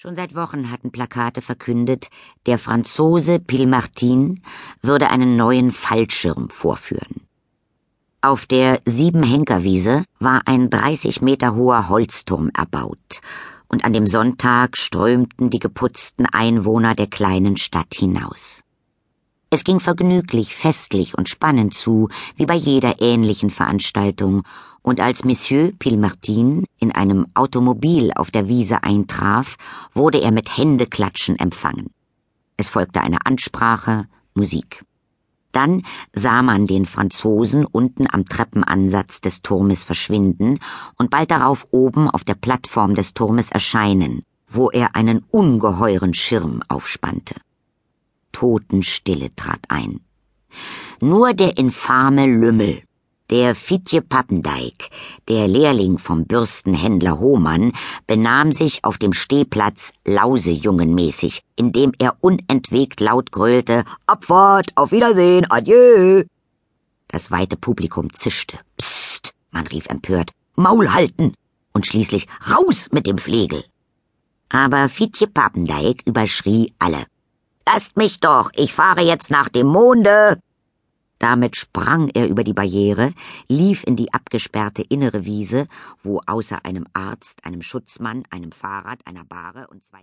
Schon seit Wochen hatten Plakate verkündet, der Franzose Pilmartin würde einen neuen Fallschirm vorführen. Auf der Siebenhenkerwiese war ein 30 Meter hoher Holzturm erbaut, und an dem Sonntag strömten die geputzten Einwohner der kleinen Stadt hinaus. Es ging vergnüglich, festlich und spannend zu, wie bei jeder ähnlichen Veranstaltung, und als Monsieur Pilmartin in einem Automobil auf der Wiese eintraf, wurde er mit Händeklatschen empfangen. Es folgte eine Ansprache, Musik. Dann sah man den Franzosen unten am Treppenansatz des Turmes verschwinden und bald darauf oben auf der Plattform des Turmes erscheinen, wo er einen ungeheuren Schirm aufspannte. Totenstille trat ein. Nur der infame Lümmel, der Fitje Pappendijk, der Lehrling vom Bürstenhändler Hohmann, benahm sich auf dem Stehplatz lausejungenmäßig, indem er unentwegt laut gröhlte Abfahrt, auf Wiedersehen, adieu. Das weite Publikum zischte. Psst, man rief empört, Maul halten und schließlich raus mit dem Flegel. Aber Fitje Pappendijk überschrie alle. Lasst mich doch, ich fahre jetzt nach dem Monde. Damit sprang er über die Barriere, lief in die abgesperrte innere Wiese, wo außer einem Arzt, einem Schutzmann, einem Fahrrad, einer Bahre und zwei